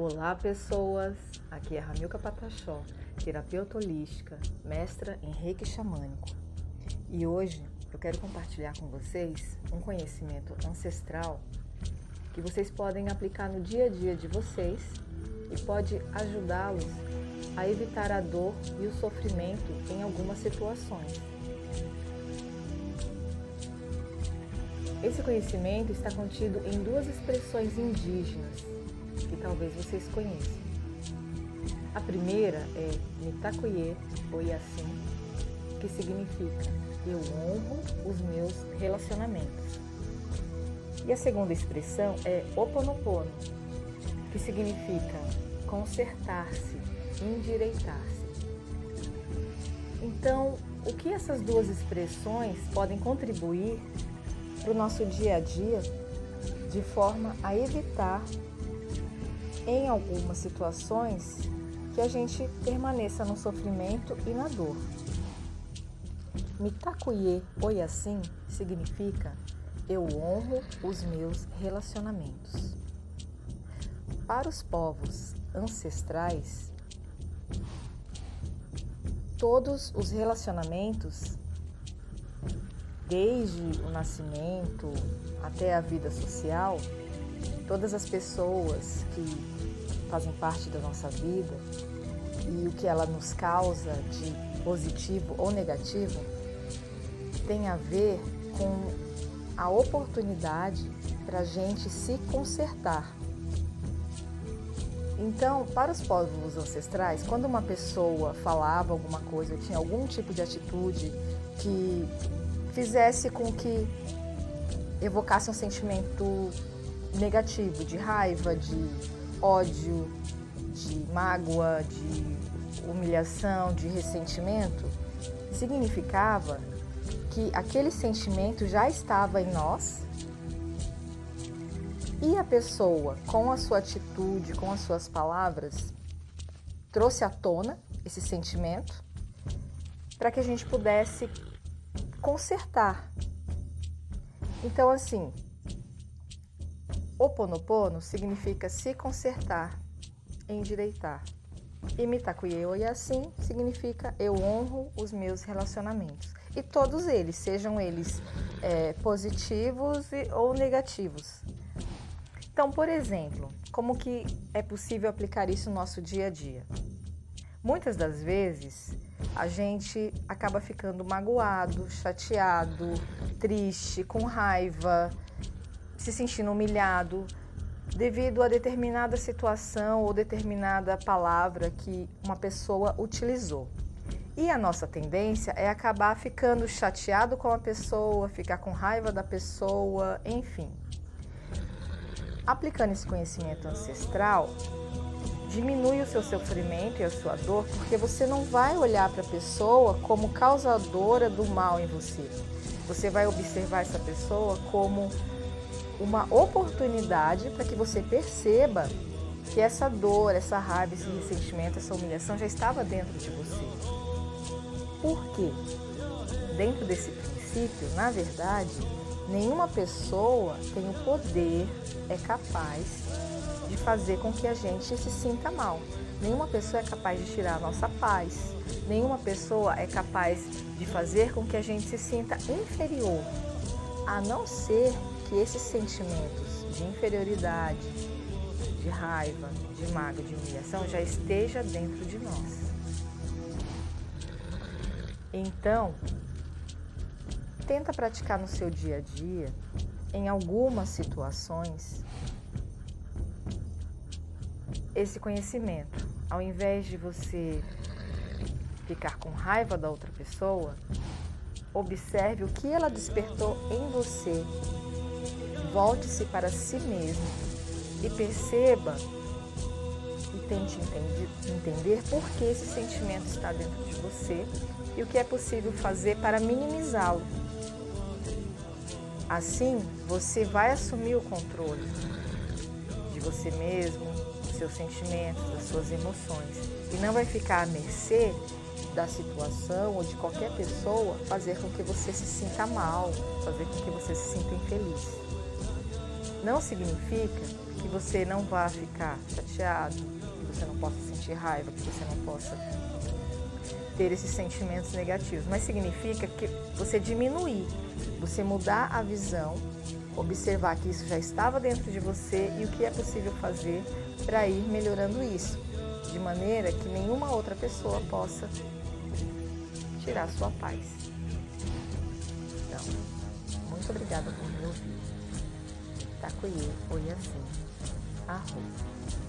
Olá pessoas, aqui é Ramilka Patachó, terapeuta holística, mestra em reiki xamânico. E hoje eu quero compartilhar com vocês um conhecimento ancestral que vocês podem aplicar no dia a dia de vocês e pode ajudá-los a evitar a dor e o sofrimento em algumas situações. Esse conhecimento está contido em duas expressões indígenas que talvez vocês conheçam. A primeira é Mitakuye Oyasin, que significa eu honro os meus relacionamentos. E a segunda expressão é Oponopono, que significa consertar-se, endireitar-se. Então, o que essas duas expressões podem contribuir para o nosso dia a dia de forma a evitar em algumas situações que a gente permaneça no sofrimento e na dor. Mitakuye Oyasin significa eu honro os meus relacionamentos. Para os povos ancestrais, todos os relacionamentos, desde o nascimento até a vida social, todas as pessoas que fazem parte da nossa vida e o que ela nos causa de positivo ou negativo tem a ver com a oportunidade para a gente se consertar. Então, para os povos ancestrais, quando uma pessoa falava alguma coisa, tinha algum tipo de atitude que fizesse com que evocasse um sentimento negativo, de raiva, de ódio, de mágoa, de humilhação, de ressentimento, significava que aquele sentimento já estava em nós e a pessoa, com a sua atitude, com as suas palavras, trouxe à tona esse sentimento para que a gente pudesse consertar. Então, assim, Oponopono significa se consertar, endireitar. E Mitakuye Oyasin significa eu honro os meus relacionamentos. E todos eles, sejam eles é, positivos ou negativos. Então, por exemplo, como que é possível aplicar isso no nosso dia a dia? Muitas das vezes a gente acaba ficando magoado, chateado, triste, com raiva, se sentindo humilhado devido a determinada situação ou determinada palavra que uma pessoa utilizou. E a nossa tendência é acabar ficando chateado com a pessoa, ficar com raiva da pessoa, enfim. Aplicando esse conhecimento ancestral, diminui o seu sofrimento e a sua dor, porque você não vai olhar para a pessoa como causadora do mal em você. Você vai observar essa pessoa como uma oportunidade para que você perceba que essa dor, essa raiva, esse ressentimento, essa humilhação já estava dentro de você. Por quê? Dentro desse princípio, na verdade, nenhuma pessoa tem o poder, é capaz de fazer com que a gente se sinta mal. Nenhuma pessoa é capaz de tirar a nossa paz. Nenhuma pessoa é capaz de fazer com que a gente se sinta inferior, a não ser que esses sentimentos de inferioridade, de raiva, de mágoa, de humilhação já esteja dentro de nós. Então, tenta praticar no seu dia a dia, em algumas situações, esse conhecimento. Ao invés de você ficar com raiva da outra pessoa, observe o que ela despertou em você Volte-se para si mesmo e perceba e tente entender por que esse sentimento está dentro de você e o que é possível fazer para minimizá-lo. Assim, você vai assumir o controle de você mesmo, dos seus sentimentos, das suas emoções e não vai ficar à mercê da situação ou de qualquer pessoa fazer com que você se sinta mal, fazer com que você se sinta infeliz. Não significa que você não vá ficar chateado, que você não possa sentir raiva, que você não possa ter esses sentimentos negativos, mas significa que você diminuir, você mudar a visão, observar que isso já estava dentro de você e o que é possível fazer para ir melhorando isso, de maneira que nenhuma outra pessoa possa tirar sua paz. Então, muito obrigada por me ouvir. Takuye Oyasin. Arroz.